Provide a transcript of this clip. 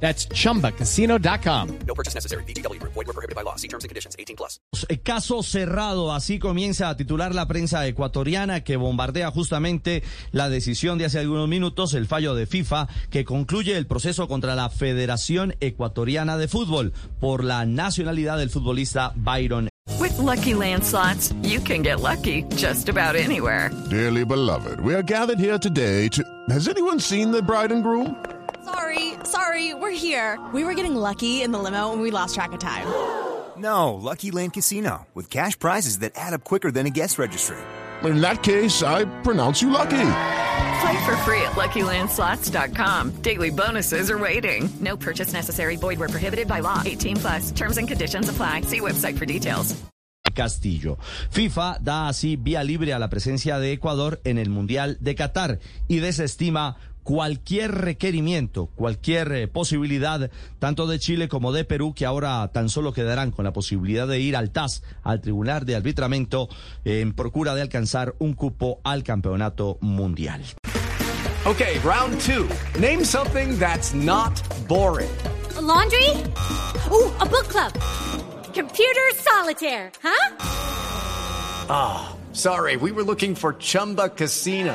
That's chumbacasino.com. No purchase necessary. BGW. Void were prohibited by law. See terms and conditions. 18 plus. Caso cerrado, así comienza a titular la prensa ecuatoriana que bombardea justamente la decisión de hace algunos minutos, el fallo de FIFA que concluye el proceso contra la Federación Ecuatoriana de Fútbol por la nacionalidad del futbolista Byron. With Lucky Land slots, you can get lucky just about anywhere. Dearly beloved, we are gathered here today to. Has anyone seen the bride and groom? Sorry, sorry, we're here. We were getting lucky in the limo and we lost track of time. No, Lucky Land Casino, with cash prizes that add up quicker than a guest registry. In that case, I pronounce you lucky. Play for free at LuckyLandSlots.com. Daily bonuses are waiting. No purchase necessary. Void where prohibited by law. 18 plus. Terms and conditions apply. See website for details. Castillo. FIFA da así vía libre a la presencia de Ecuador en el Mundial de Qatar y desestima cualquier requerimiento, cualquier eh, posibilidad, tanto de Chile como de Perú, que ahora tan solo quedarán con la posibilidad de ir al TAS, al Tribunal de Arbitramiento, eh, en procura de alcanzar un cupo al Campeonato Mundial. Okay, round two. Name something that's not boring. A laundry? Ooh, a book club. Computer solitaire, huh? Ah, sorry, we were looking for Chumba Casino.